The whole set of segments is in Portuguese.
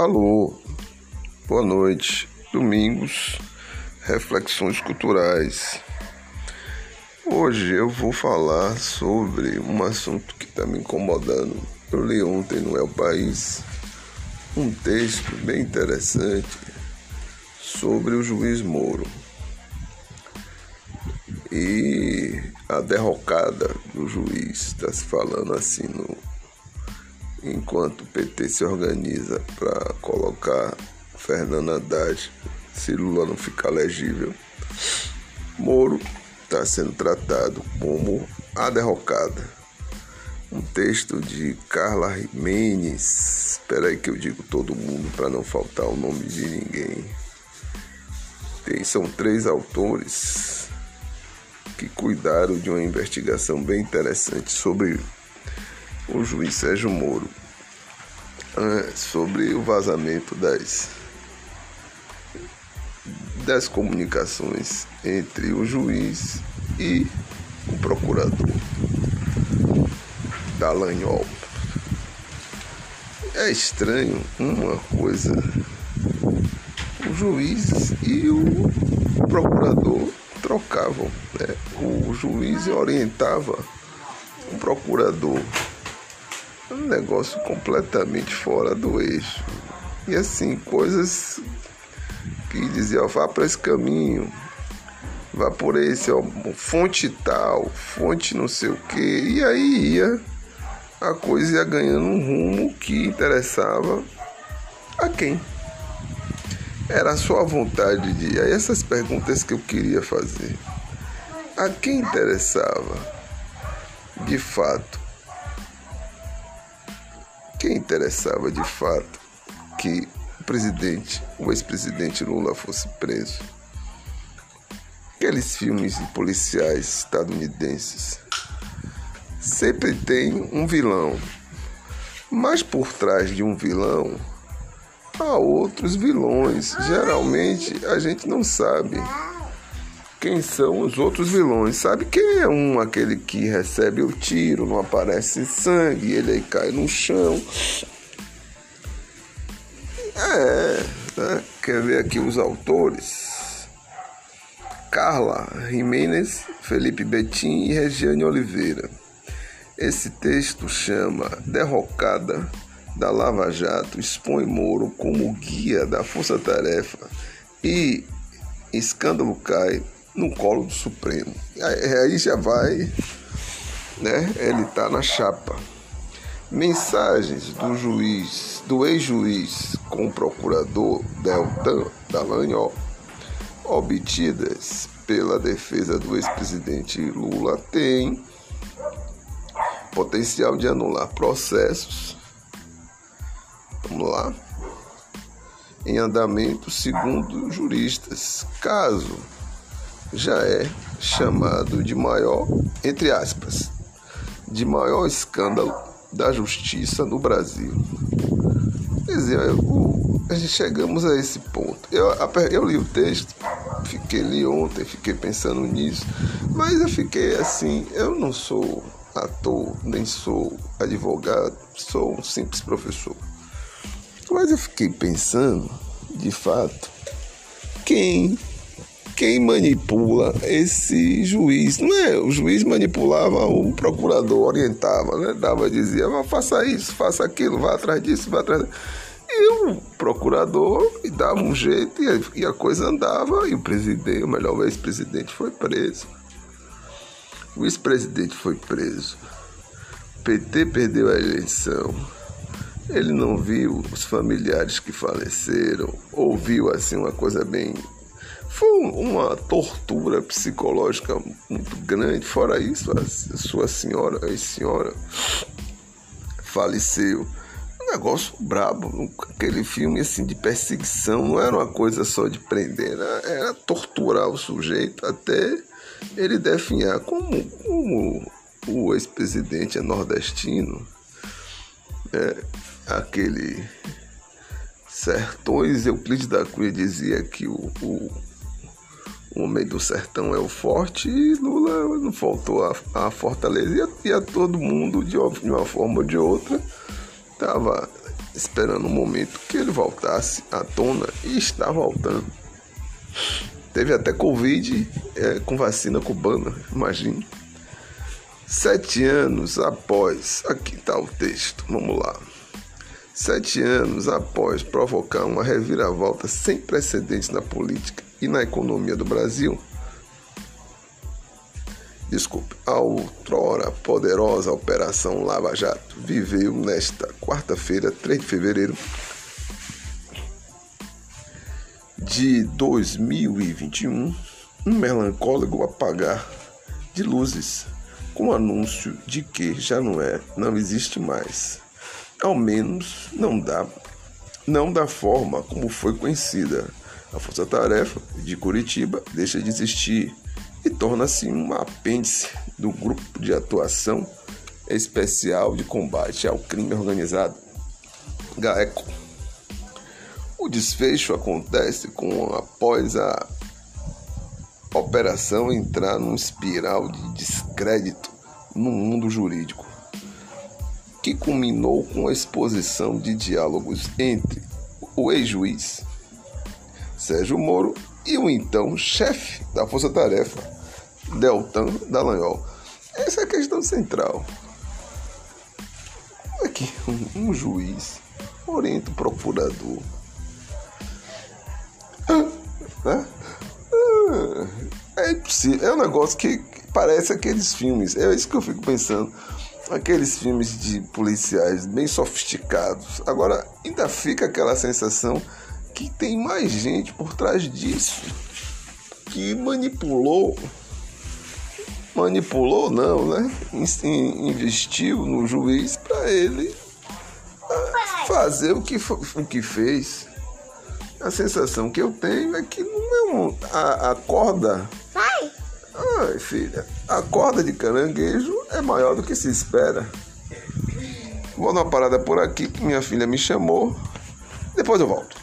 Alô, boa noite. Domingos, reflexões culturais. Hoje eu vou falar sobre um assunto que está me incomodando. Eu li ontem no El País um texto bem interessante sobre o juiz Moro e a derrocada do juiz. Está se falando assim no enquanto o PT se organiza para colocar Fernando Haddad, se Lula não ficar legível, Moro está sendo tratado como a derrocada. Um texto de Carla Jimenez. Espera aí que eu digo todo mundo para não faltar o nome de ninguém. Tem, são três autores que cuidaram de uma investigação bem interessante sobre o juiz Sérgio Moro é, sobre o vazamento das, das comunicações entre o juiz e o procurador Dallagnol. É estranho uma coisa, o juiz e o procurador trocavam, né? o juiz orientava o procurador um negócio completamente fora do eixo. E assim, coisas que diziam, vá para esse caminho, vá por esse, ó, fonte tal, fonte não sei o que, e aí ia, a coisa ia ganhando um rumo que interessava a quem? Era a sua vontade de. Aí essas perguntas que eu queria fazer. A quem interessava, de fato, quem interessava de fato que o presidente, o ex-presidente Lula fosse preso? Aqueles filmes policiais estadunidenses sempre tem um vilão, mas por trás de um vilão há outros vilões. Geralmente a gente não sabe quem são os outros vilões. Sabe quem é um? Aquele que recebe o tiro, não aparece sangue, ele aí cai no chão. É, né? quer ver aqui os autores? Carla Jimenez, Felipe Betim e Regiane Oliveira. Esse texto chama Derrocada da Lava Jato expõe Moro como guia da Força Tarefa e escândalo cai no colo do Supremo. Aí já vai, né? Ele tá na chapa. Mensagens do juiz, do ex-juiz com o procurador Deltan Dallagnol, obtidas pela defesa do ex-presidente Lula, têm potencial de anular processos. Vamos lá. Em andamento, segundo juristas, caso já é chamado de maior, entre aspas, de maior escândalo da justiça no Brasil. Quer dizer, eu, chegamos a esse ponto. Eu, eu li o texto, fiquei li ontem, fiquei pensando nisso, mas eu fiquei assim, eu não sou ator, nem sou advogado, sou um simples professor. Mas eu fiquei pensando, de fato, quem quem manipula esse juiz. Não é? O juiz manipulava, o procurador orientava, né? Dava, dizia, faça isso, faça aquilo, vá atrás disso, vá atrás. E o procurador dava um jeito e a, coisa andava, e o presidente, o melhor, ex-presidente foi preso. O ex-presidente foi preso. O PT perdeu a eleição. Ele não viu os familiares que faleceram, ouviu assim uma coisa bem foi uma tortura psicológica muito grande. Fora isso, a sua senhora, a senhora faleceu. Um negócio brabo, aquele filme assim de perseguição, não era uma coisa só de prender, era, era torturar o sujeito até ele definhar. Como, como o ex-presidente é nordestino, é, aquele Sertões Euclides da Cunha dizia que o, o o homem do sertão é o forte e Lula não faltou a, a fortaleza. E a, e a todo mundo, de, de uma forma ou de outra, estava esperando o momento que ele voltasse à tona e está voltando. Teve até Covid é, com vacina cubana, imagine. Sete anos após. Aqui está o texto, vamos lá. Sete anos após provocar uma reviravolta sem precedentes na política e na economia do Brasil, desculpe, a outrora poderosa Operação Lava Jato viveu nesta quarta-feira, 3 de fevereiro de 2021, um melancólico apagar de luzes com o anúncio de que já não é, não existe mais. Ao menos não dá, não da forma como foi conhecida. A Força Tarefa de Curitiba deixa de existir e torna-se um apêndice do Grupo de Atuação Especial de Combate ao Crime Organizado, GAECO. O desfecho acontece com após a operação entrar num espiral de descrédito no mundo jurídico, que culminou com a exposição de diálogos entre o ex-juiz Sérgio Moro e o então chefe da Força Tarefa, Deltan Dallagnol. Essa é a questão central. Como é que um, juiz orienta o procurador? É. É um negócio que parece aqueles filmes. É isso que eu fico pensando. Aqueles filmes de policiais bem sofisticados. Agora, ainda fica aquela sensação que tem mais gente por trás disso que manipulou manipulou não, né? Investiu no juiz para ele ah, fazer o que, o que fez. A sensação que eu tenho é que não é um, a, a corda. Vai! Ai, filha, a corda de caranguejo é maior do que se espera. Vou dar uma parada por aqui que minha filha me chamou. Depois eu volto.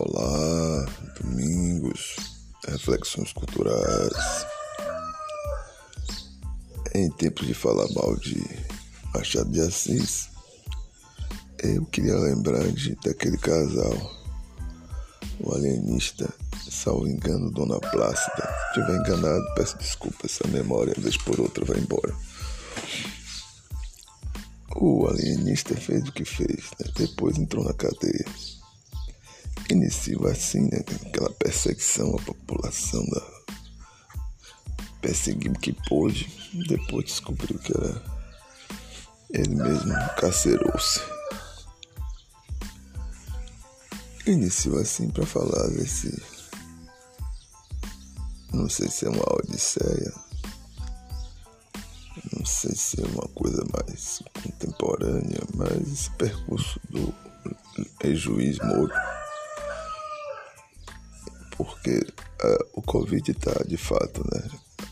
Olá, domingos, reflexões culturais. Em tempos de falar mal de Machado de Assis, eu queria lembrar de, daquele casal, o alienista, salvo engano, Dona Plácida. Se estiver enganado, peço desculpa, essa memória, vez por outra, vai embora. O alienista fez o que fez, né? depois entrou na cadeia iniciou assim, né, aquela perseguição à população da perseguiu que pôde, depois descobriu que era ele mesmo carcerou-se. Iniciou assim para falar desse não sei se é uma odisseia, não sei se é uma coisa mais contemporânea, mas esse percurso do ex-juiz Moro porque uh, o Covid está de fato né,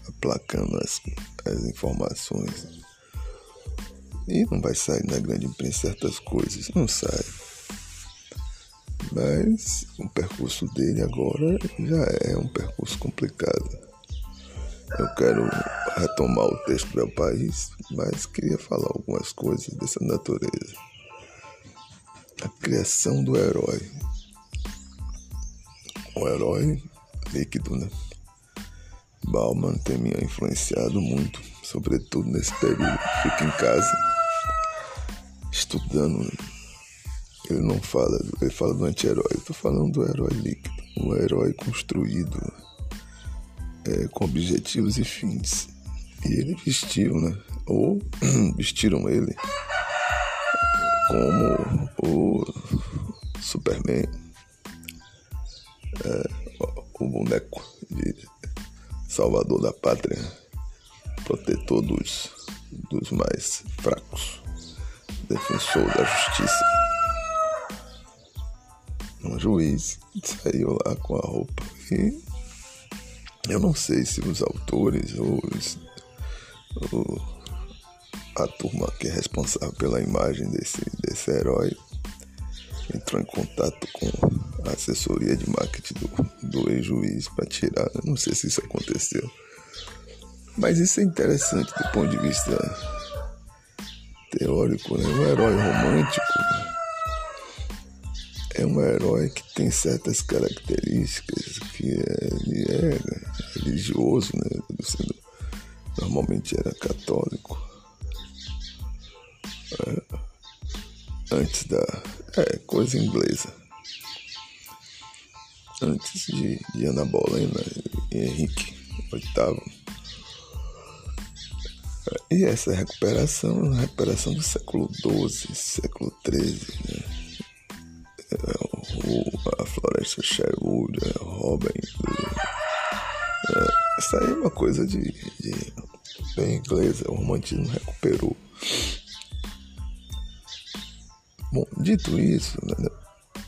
aplacando as, as informações e não vai sair na grande imprensa certas coisas, não sai. Mas o percurso dele agora já é um percurso complicado. Eu quero retomar o texto do meu país, mas queria falar algumas coisas dessa natureza. A criação do herói um herói líquido, né? Bauman tem me influenciado muito, sobretudo nesse período. Fico em casa estudando. Ele não fala, ele fala do anti-herói. Eu tô falando do herói líquido, um herói construído é, com objetivos e fins. E ele vestiu, né? Ou vestiram ele como o Superman o boneco de salvador da pátria, protetor dos, dos mais fracos, defensor da justiça. Um juiz saiu lá com a roupa e Eu não sei se os autores ou, os, ou a turma que é responsável pela imagem desse, desse herói entrou em contato com assessoria de marketing do, do ex-juiz para tirar. Eu não sei se isso aconteceu. Mas isso é interessante do ponto de vista teórico, né? Um herói romântico é um herói que tem certas características, que é, ele é religioso, né? Normalmente era católico. É, antes da. É, coisa inglesa. Antes de, de Ana Bolena e Henrique VIII. E essa recuperação uma recuperação do século XII, século XIII, né? É, a floresta Sherwood, a é, Robin. É, isso aí é uma coisa de, de bem inglesa, o romantismo recuperou. Bom, dito isso, né,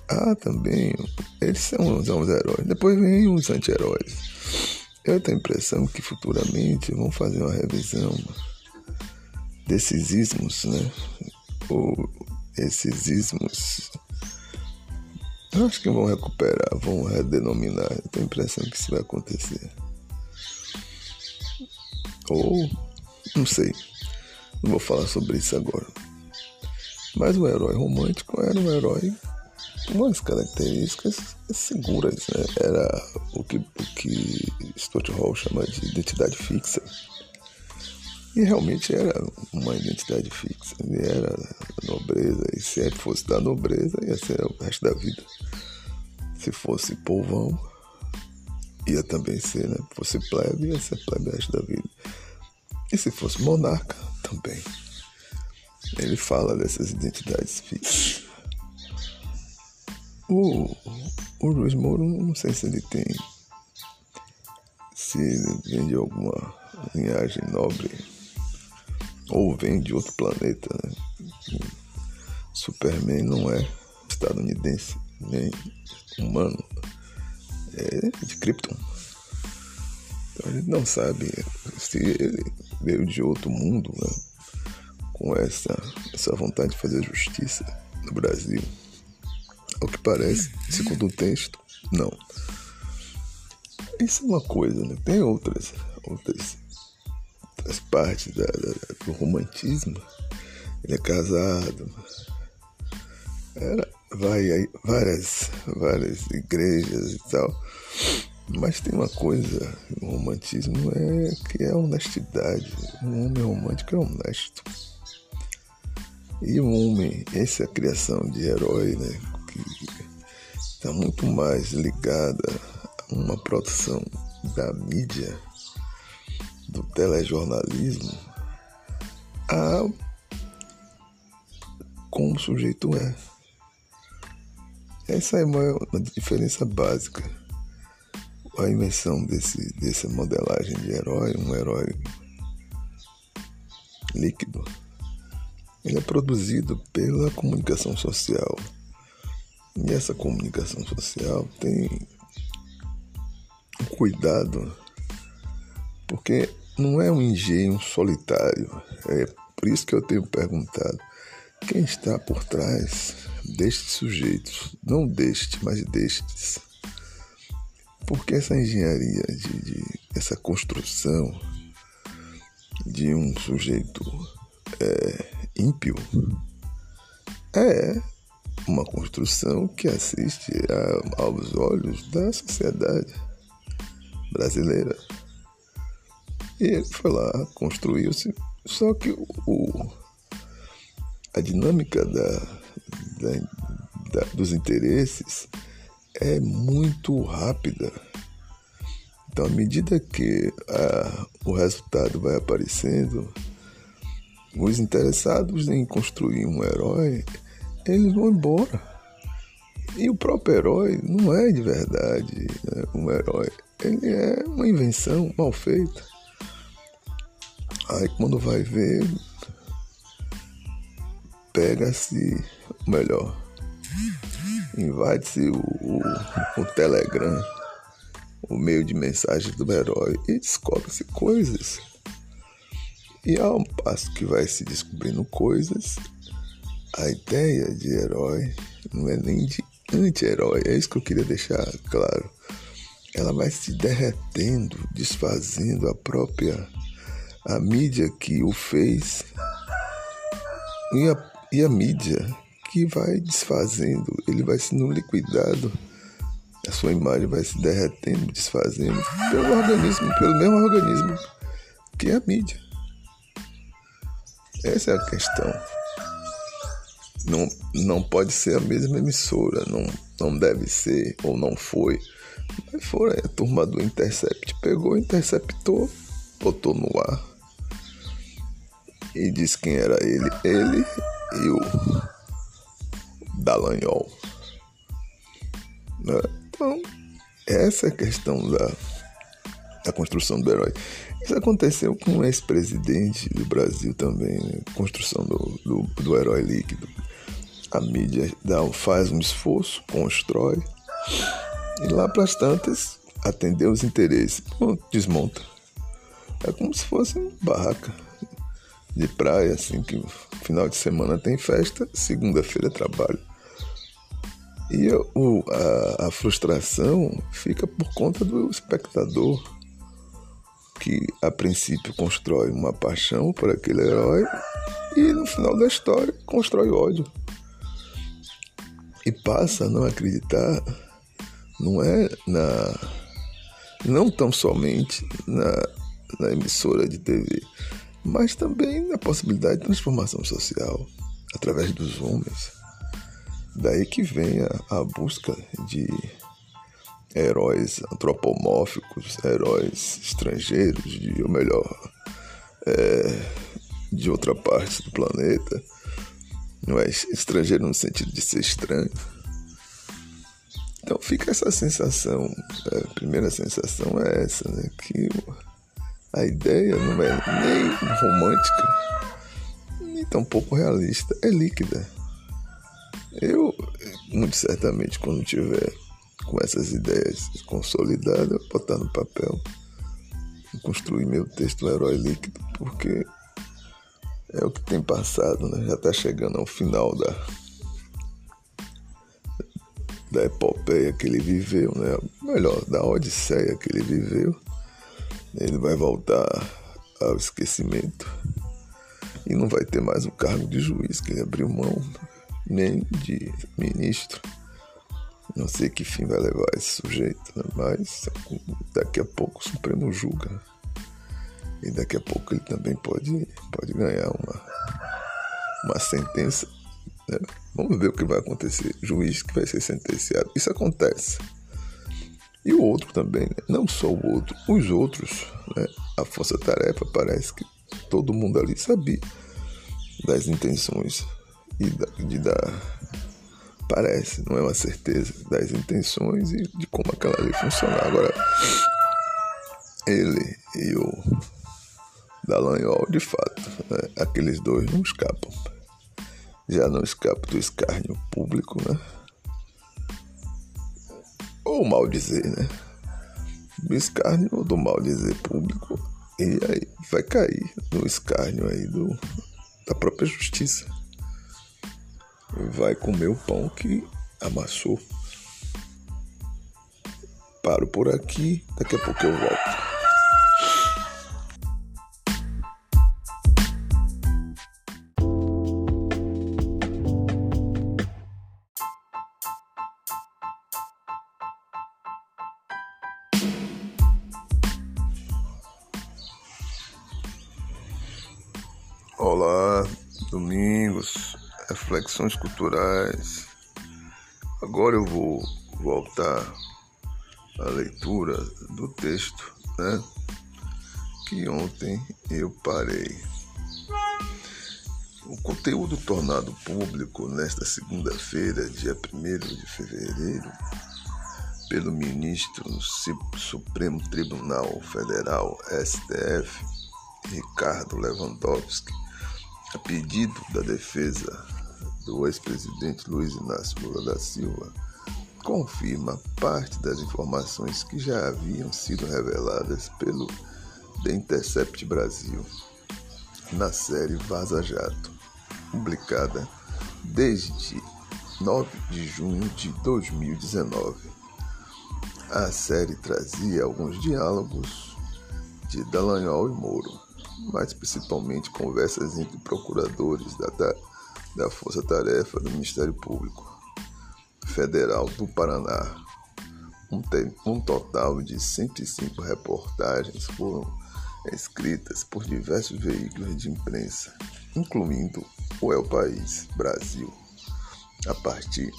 há também. Eles são, os heróis. Depois vem os anti-heróis. Eu tenho a impressão que futuramente vão fazer uma revisão desses ismos, né? Ou esses ismos. Eu acho que vão recuperar, vão redenominar. Eu tenho a impressão que isso vai acontecer. Ou, não sei. Não vou falar sobre isso agora. Mas o herói romântico era um herói umas características seguras, né? Era o que, o que Stuart Hall chama de identidade fixa. E realmente era uma identidade fixa. Ele era nobreza, e se ele fosse da nobreza, ia ser o resto da vida. Se fosse povão, ia também ser, né? Se fosse plebe, ia ser plebe o resto da vida. E se fosse monarca, também. Ele fala dessas identidades fixas. O, o Luiz Moro, não sei se ele tem. Se ele vem de alguma linhagem nobre ou vem de outro planeta. Né? Superman não é estadunidense, nem humano, é de Krypton. Então a gente não sabe se ele veio de outro mundo, né? com essa, essa vontade de fazer justiça no Brasil. Ao que parece, segundo o texto, não. Isso é uma coisa, né? Tem outras, outras, outras partes da, da, do romantismo. Ele é casado. Era, vai várias, várias igrejas e tal. Mas tem uma coisa no romantismo é que é a honestidade. Um homem romântico é honesto. E o homem, essa criação de herói, né, está muito mais ligada a uma produção da mídia, do telejornalismo, a como o sujeito é. Essa é uma diferença básica. A invenção desse, dessa modelagem de herói, um herói líquido ele é produzido pela comunicação social. E essa comunicação social tem cuidado, porque não é um engenho solitário. É por isso que eu tenho perguntado quem está por trás destes sujeitos, não deste, mas destes. Porque essa engenharia, de, de essa construção de um sujeito é, ímpio é uma construção que assiste a, aos olhos da sociedade brasileira. E ele foi lá, construiu-se, só que o, a dinâmica da, da, da, dos interesses é muito rápida. Então, à medida que a, o resultado vai aparecendo, os interessados em construir um herói, eles vão embora. E o próprio herói não é de verdade né, um herói. Ele é uma invenção mal feita. Aí quando vai ver, pega-se, melhor, invade-se o, o, o Telegram, o meio de mensagem do herói e descobre-se coisas. E ao passo que vai se descobrindo coisas, a ideia de herói não é nem de anti-herói, é isso que eu queria deixar claro. Ela vai se derretendo, desfazendo a própria a mídia que o fez e a, e a mídia que vai desfazendo, ele vai sendo liquidado, a sua imagem vai se derretendo, desfazendo pelo organismo, pelo mesmo organismo que a mídia. Essa é a questão. Não, não pode ser a mesma emissora, não, não deve ser ou não foi. Mas foi a turma do Intercept pegou, interceptou, botou no ar e disse quem era ele. Ele e o Dallagnol. Né? Então, essa é a questão da, da construção do herói. Isso aconteceu com o ex-presidente do Brasil também, né? construção do, do, do herói líquido. A mídia dá, faz um esforço, constrói, e lá para as tantas, atender os interesses, desmonta. É como se fosse uma barraca de praia, assim, que final de semana tem festa, segunda-feira trabalho. E o, a, a frustração fica por conta do espectador que a princípio constrói uma paixão por aquele herói e no final da história constrói ódio. E passa a não acreditar, não é na. não tão somente na, na emissora de TV, mas também na possibilidade de transformação social através dos homens. Daí que vem a, a busca de heróis antropomórficos, heróis estrangeiros, de, ou melhor, é, de outra parte do planeta. Não é estrangeiro no sentido de ser estranho. Então fica essa sensação, é, a primeira sensação é essa, né? Que a ideia não é nem romântica, nem tampouco realista, é líquida. Eu, muito certamente, quando tiver com essas ideias consolidadas, botar no papel e construir meu texto do herói líquido, porque é o que tem passado, né? Já está chegando ao final da da epopeia que ele viveu, né? Melhor, da odisseia que ele viveu. Ele vai voltar ao esquecimento e não vai ter mais o cargo de juiz que ele abriu mão, nem de ministro. Não sei que fim vai levar esse sujeito, né? mas daqui a pouco o Supremo julga. E daqui a pouco ele também pode, pode ganhar uma, uma sentença. Né? Vamos ver o que vai acontecer. Juiz que vai ser sentenciado. Isso acontece. E o outro também, né? não só o outro, os outros. Né? A força-tarefa parece que todo mundo ali sabia das intenções e da, de dar. Parece, não é uma certeza das intenções e de como aquela lei funciona. Agora, ele e o Dallagnol, de fato, né? aqueles dois não escapam. Já não escapam do escárnio público, né? Ou mal dizer, né? Do escárnio ou do mal dizer público. E aí vai cair no escárnio aí do, da própria justiça. Vai comer o pão que amassou. Paro por aqui, daqui a pouco eu volto. Culturais. Agora eu vou voltar à leitura do texto, né? Que ontem eu parei. O conteúdo tornado público nesta segunda-feira, dia 1 de fevereiro, pelo ministro do Supremo Tribunal Federal, STF, Ricardo Lewandowski, a pedido da defesa do ex-presidente Luiz Inácio Lula da Silva, confirma parte das informações que já haviam sido reveladas pelo The Intercept Brasil na série Vaza Jato, publicada desde 9 de junho de 2019. A série trazia alguns diálogos de Dallagnol e Moro, mas principalmente conversas entre procuradores da, da Força Tarefa do Ministério Público Federal do Paraná. Um, um total de 105 reportagens foram escritas por diversos veículos de imprensa, incluindo o El País Brasil, a partir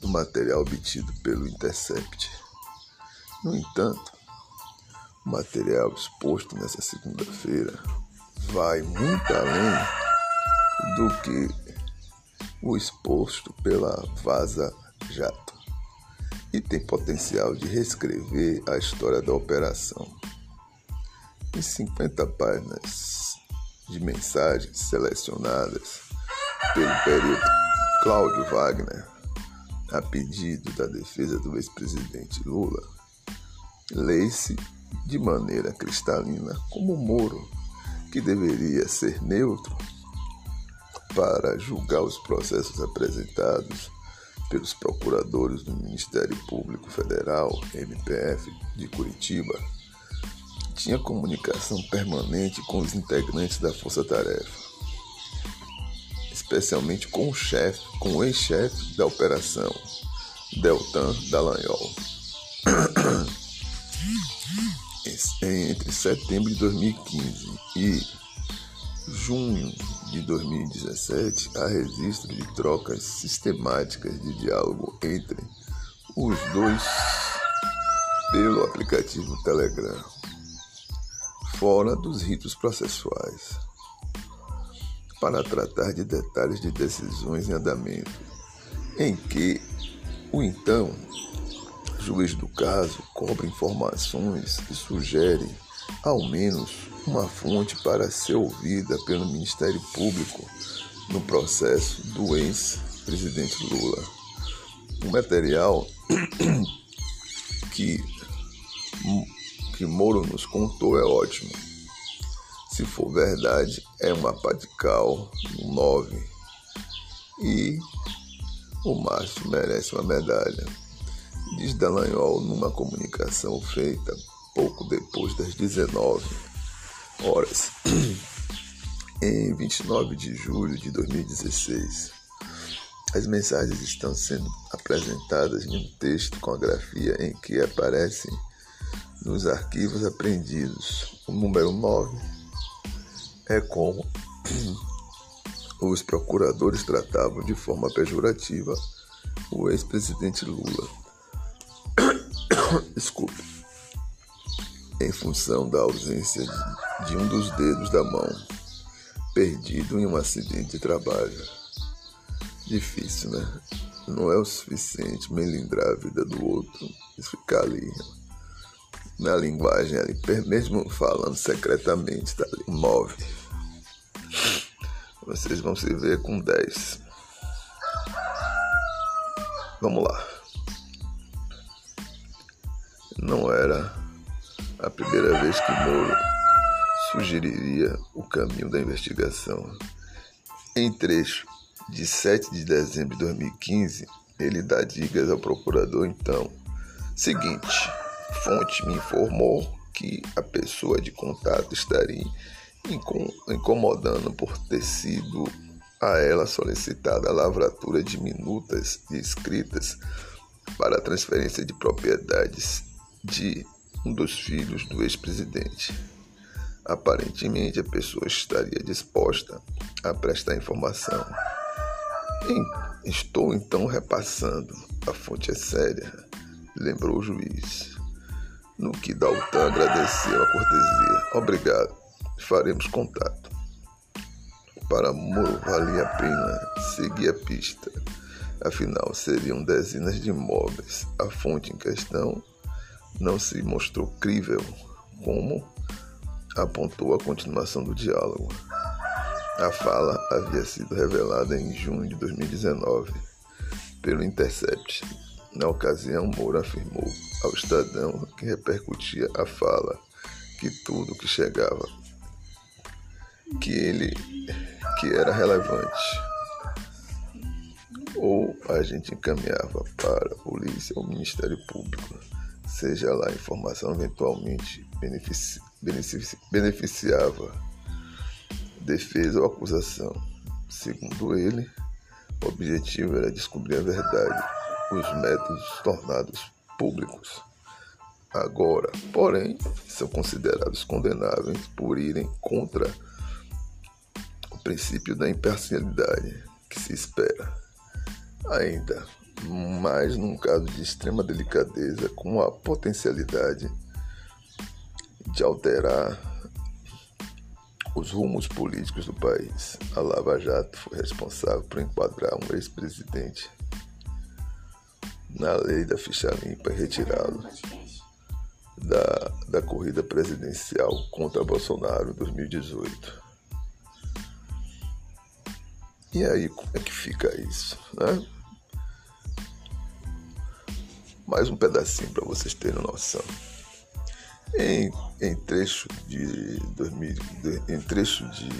do material obtido pelo Intercept. No entanto, o material exposto nessa segunda-feira vai muito além do que o exposto pela Vaza Jato e tem potencial de reescrever a história da operação. Em 50 páginas de mensagens selecionadas pelo período Cláudio Wagner, a pedido da defesa do ex-presidente Lula, lê-se de maneira cristalina como Moro, que deveria ser neutro para julgar os processos apresentados pelos procuradores do Ministério Público Federal, MPF, de Curitiba, tinha comunicação permanente com os integrantes da Força Tarefa especialmente com o chefe, com o ex-chefe da operação, Deltan Dallagnol. Entre setembro de 2015 e junho de 2017, há registro de trocas sistemáticas de diálogo entre os dois pelo aplicativo Telegram, fora dos ritos processuais para tratar de detalhes de decisões em andamento, em que o então juiz do caso cobra informações e sugere, ao menos, uma fonte para ser ouvida pelo Ministério Público no processo do ex-presidente Lula. O material que, que Moro nos contou é ótimo se for verdade, é uma padical, um 9. E o Márcio merece uma medalha. Diz Dallagnol numa comunicação feita pouco depois das 19 horas, em 29 de julho de 2016. As mensagens estão sendo apresentadas em um texto com a grafia em que aparecem nos arquivos apreendidos o número 9 é como os procuradores tratavam de forma pejorativa o ex-presidente Lula. Desculpe. Em função da ausência de um dos dedos da mão, perdido em um acidente de trabalho. Difícil, né? Não é o suficiente melindrar a vida do outro e ficar ali na linguagem ali, mesmo falando secretamente, tá ali, move. Vocês vão se ver com 10. Vamos lá. Não era a primeira vez que Moro sugeriria o caminho da investigação. Em trecho de 7 de dezembro de 2015, ele dá dicas ao procurador então. Seguinte, fonte me informou que a pessoa de contato estaria incomodando por ter sido a ela solicitada a lavratura de minutas e escritas para transferência de propriedades de um dos filhos do ex-presidente. Aparentemente, a pessoa estaria disposta a prestar informação. Estou então repassando. A fonte é séria, lembrou o juiz. No que Daltan agradeceu a cortesia. Obrigado faremos contato. Para Moro valia a pena seguir a pista, afinal seriam dezenas de imóveis. A fonte em questão não se mostrou crível, como apontou a continuação do diálogo. A fala havia sido revelada em junho de 2019 pelo Intercept Na ocasião, Moura afirmou ao Estadão que repercutia a fala que tudo que chegava que ele que era relevante ou a gente encaminhava para a polícia ou Ministério Público, seja lá a informação eventualmente benefici benefici beneficiava defesa ou acusação. Segundo ele, o objetivo era descobrir a verdade, os métodos tornados públicos. Agora, porém, são considerados condenáveis por irem contra o princípio da imparcialidade que se espera. Ainda mais num caso de extrema delicadeza, com a potencialidade de alterar os rumos políticos do país. A Lava Jato foi responsável por enquadrar um ex-presidente na lei da ficha limpa e retirá-lo da, da corrida presidencial contra Bolsonaro em 2018. E aí, como é que fica isso? Né? Mais um pedacinho para vocês terem noção. Em, em trecho de 2000, em trecho de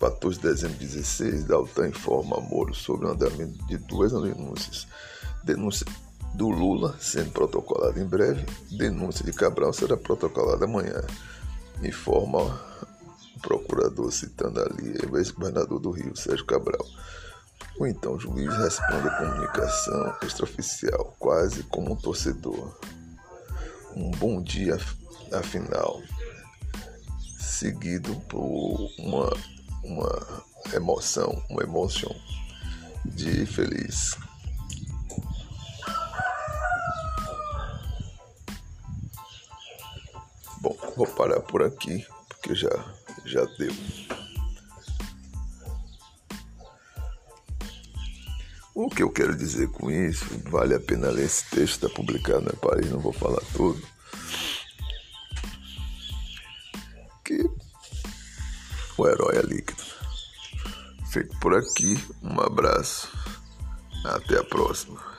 14 de dezembro de 16, Daltan informa a Moro sobre o andamento de duas denúncias. Denúncia do Lula sendo protocolada em breve, denúncia de Cabral será protocolada amanhã. Informa o procurador citando ali o ex-governador do Rio, Sérgio Cabral. O então juiz responde a comunicação extraoficial, quase como um torcedor. Um bom dia afinal, seguido por uma, uma emoção, uma emoção de feliz. Bom, vou parar por aqui, porque já, já deu. O que eu quero dizer com isso, vale a pena ler esse texto, está publicado na Paris, não vou falar tudo. Que o herói é líquido. Fico por aqui, um abraço, até a próxima.